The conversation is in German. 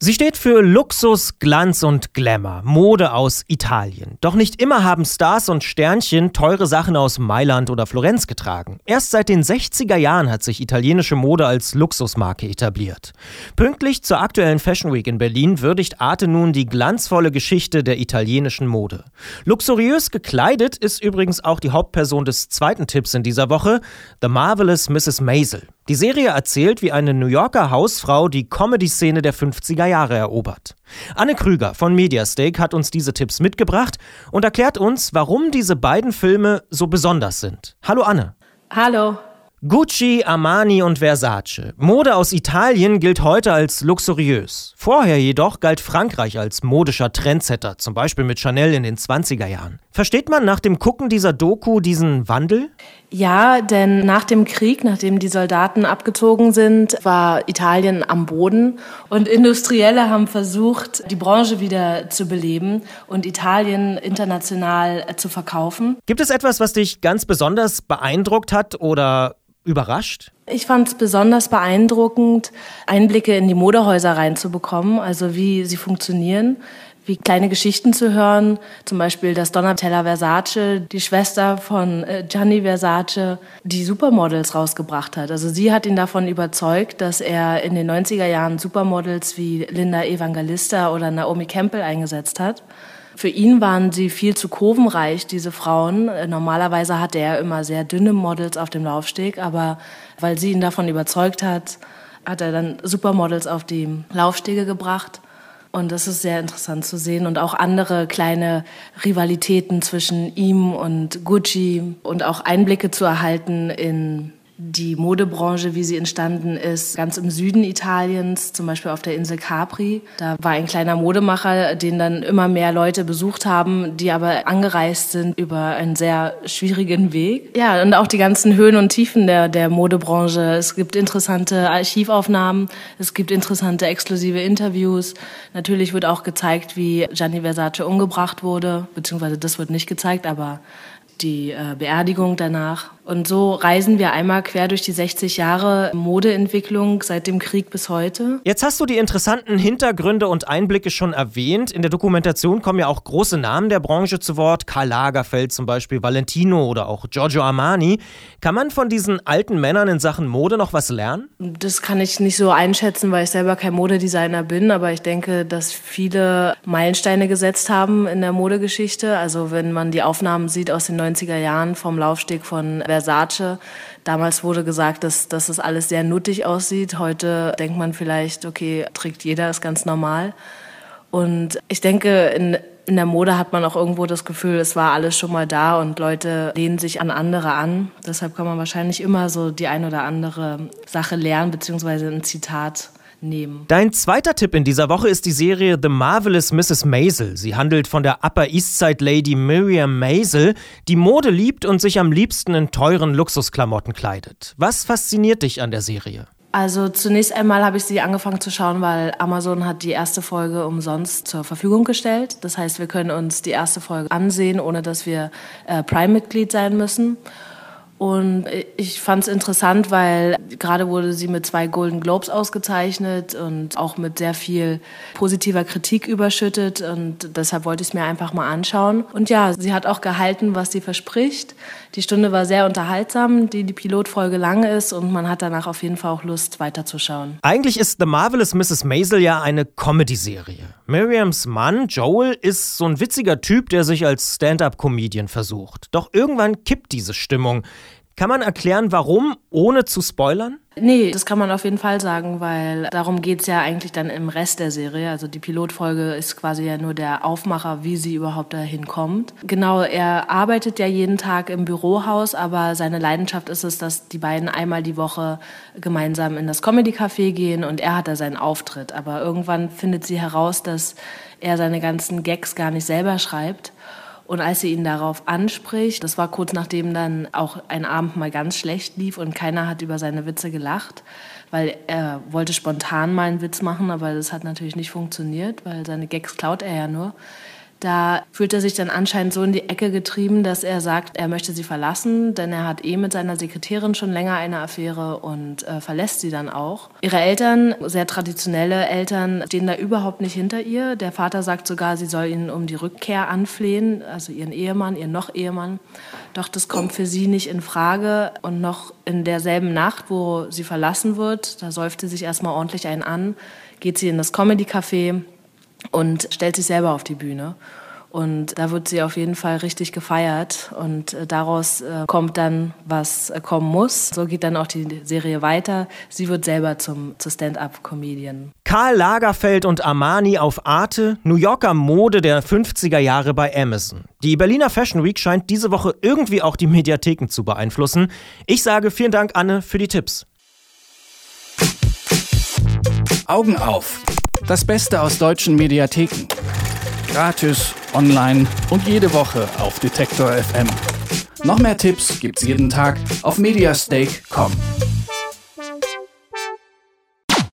Sie steht für Luxus, Glanz und Glamour, Mode aus Italien. Doch nicht immer haben Stars und Sternchen teure Sachen aus Mailand oder Florenz getragen. Erst seit den 60er Jahren hat sich italienische Mode als Luxusmarke etabliert. Pünktlich zur aktuellen Fashion Week in Berlin würdigt Arte nun die glanzvolle Geschichte der italienischen Mode. Luxuriös gekleidet ist übrigens auch die Hauptperson des zweiten Tipps in dieser Woche, The Marvelous Mrs. Maisel. Die Serie erzählt, wie eine New Yorker Hausfrau die Comedy-Szene der 50er Jahre erobert. Anne Krüger von Mediastake hat uns diese Tipps mitgebracht und erklärt uns, warum diese beiden Filme so besonders sind. Hallo Anne. Hallo. Gucci, Armani und Versace. Mode aus Italien gilt heute als luxuriös. Vorher jedoch galt Frankreich als modischer Trendsetter, zum Beispiel mit Chanel in den 20er Jahren. Versteht man nach dem Gucken dieser Doku diesen Wandel? Ja, denn nach dem Krieg, nachdem die Soldaten abgezogen sind, war Italien am Boden und Industrielle haben versucht, die Branche wieder zu beleben und Italien international zu verkaufen. Gibt es etwas, was dich ganz besonders beeindruckt hat oder überrascht? Ich fand es besonders beeindruckend, Einblicke in die Modehäuser reinzubekommen, also wie sie funktionieren, wie kleine Geschichten zu hören, zum Beispiel, dass Donatella Versace, die Schwester von äh, Gianni Versace, die Supermodels rausgebracht hat. Also sie hat ihn davon überzeugt, dass er in den 90er Jahren Supermodels wie Linda Evangelista oder Naomi Campbell eingesetzt hat. Für ihn waren sie viel zu kurvenreich, diese Frauen. Normalerweise hatte er immer sehr dünne Models auf dem Laufsteg, aber weil sie ihn davon überzeugt hat, hat er dann Supermodels auf die Laufstege gebracht. Und das ist sehr interessant zu sehen. Und auch andere kleine Rivalitäten zwischen ihm und Gucci und auch Einblicke zu erhalten in die Modebranche, wie sie entstanden ist, ganz im Süden Italiens, zum Beispiel auf der Insel Capri. Da war ein kleiner Modemacher, den dann immer mehr Leute besucht haben, die aber angereist sind über einen sehr schwierigen Weg. Ja, und auch die ganzen Höhen und Tiefen der, der Modebranche. Es gibt interessante Archivaufnahmen, es gibt interessante exklusive Interviews. Natürlich wird auch gezeigt, wie Gianni Versace umgebracht wurde, beziehungsweise das wird nicht gezeigt, aber die äh, Beerdigung danach. Und so reisen wir einmal quer durch die 60 Jahre Modeentwicklung seit dem Krieg bis heute. Jetzt hast du die interessanten Hintergründe und Einblicke schon erwähnt. In der Dokumentation kommen ja auch große Namen der Branche zu Wort. Karl Lagerfeld zum Beispiel, Valentino oder auch Giorgio Armani. Kann man von diesen alten Männern in Sachen Mode noch was lernen? Das kann ich nicht so einschätzen, weil ich selber kein Modedesigner bin. Aber ich denke, dass viele Meilensteine gesetzt haben in der Modegeschichte. Also wenn man die Aufnahmen sieht aus den 90er Jahren vom Laufsteg von Versace. Damals wurde gesagt, dass, dass das alles sehr nuttig aussieht. Heute denkt man vielleicht, okay, trägt jeder, ist ganz normal. Und ich denke, in, in der Mode hat man auch irgendwo das Gefühl, es war alles schon mal da und Leute lehnen sich an andere an. Deshalb kann man wahrscheinlich immer so die ein oder andere Sache lernen, beziehungsweise ein Zitat nehmen. Dein zweiter Tipp in dieser Woche ist die Serie The Marvelous Mrs. Maisel. Sie handelt von der Upper East Side Lady Miriam Maisel, die Mode liebt und sich am liebsten in teuren Luxusklamotten kleidet. Was fasziniert dich an der Serie? Also zunächst einmal habe ich sie angefangen zu schauen, weil Amazon hat die erste Folge umsonst zur Verfügung gestellt. Das heißt, wir können uns die erste Folge ansehen, ohne dass wir äh, Prime-Mitglied sein müssen. Und ich fand es interessant, weil gerade wurde sie mit zwei Golden Globes ausgezeichnet und auch mit sehr viel positiver Kritik überschüttet. Und deshalb wollte ich es mir einfach mal anschauen. Und ja, sie hat auch gehalten, was sie verspricht. Die Stunde war sehr unterhaltsam, die die Pilotfolge lang ist und man hat danach auf jeden Fall auch Lust, weiterzuschauen. Eigentlich ist The Marvelous Mrs. Maisel ja eine Comedy-Serie. Miriams Mann, Joel, ist so ein witziger Typ, der sich als Stand-up-Comedian versucht. Doch irgendwann kippt diese Stimmung. Kann man erklären, warum, ohne zu spoilern? Nee, das kann man auf jeden Fall sagen, weil darum geht es ja eigentlich dann im Rest der Serie. Also die Pilotfolge ist quasi ja nur der Aufmacher, wie sie überhaupt dahin kommt. Genau, er arbeitet ja jeden Tag im Bürohaus, aber seine Leidenschaft ist es, dass die beiden einmal die Woche gemeinsam in das Comedy Café gehen und er hat da seinen Auftritt. Aber irgendwann findet sie heraus, dass er seine ganzen Gags gar nicht selber schreibt und als sie ihn darauf anspricht, das war kurz nachdem dann auch ein Abend mal ganz schlecht lief und keiner hat über seine Witze gelacht, weil er wollte spontan mal einen Witz machen, aber das hat natürlich nicht funktioniert, weil seine Gags klaut er ja nur. Da fühlt er sich dann anscheinend so in die Ecke getrieben, dass er sagt, er möchte sie verlassen, denn er hat eh mit seiner Sekretärin schon länger eine Affäre und äh, verlässt sie dann auch. Ihre Eltern, sehr traditionelle Eltern, stehen da überhaupt nicht hinter ihr. Der Vater sagt sogar, sie soll ihn um die Rückkehr anflehen, also ihren Ehemann, ihren noch Ehemann. Doch das kommt für sie nicht in Frage. Und noch in derselben Nacht, wo sie verlassen wird, da säuft sie sich erstmal ordentlich einen an, geht sie in das Comedy-Café und stellt sich selber auf die Bühne. Und da wird sie auf jeden Fall richtig gefeiert und äh, daraus äh, kommt dann, was äh, kommen muss. So geht dann auch die Serie weiter. Sie wird selber zum, zur Stand-up-Comedian. Karl Lagerfeld und Armani auf Arte, New Yorker Mode der 50er Jahre bei Amazon. Die Berliner Fashion Week scheint diese Woche irgendwie auch die Mediatheken zu beeinflussen. Ich sage vielen Dank, Anne, für die Tipps. Augen auf. Das Beste aus deutschen Mediatheken. Gratis, online und jede Woche auf Detektor FM. Noch mehr Tipps gibt's jeden Tag auf mediastake.com.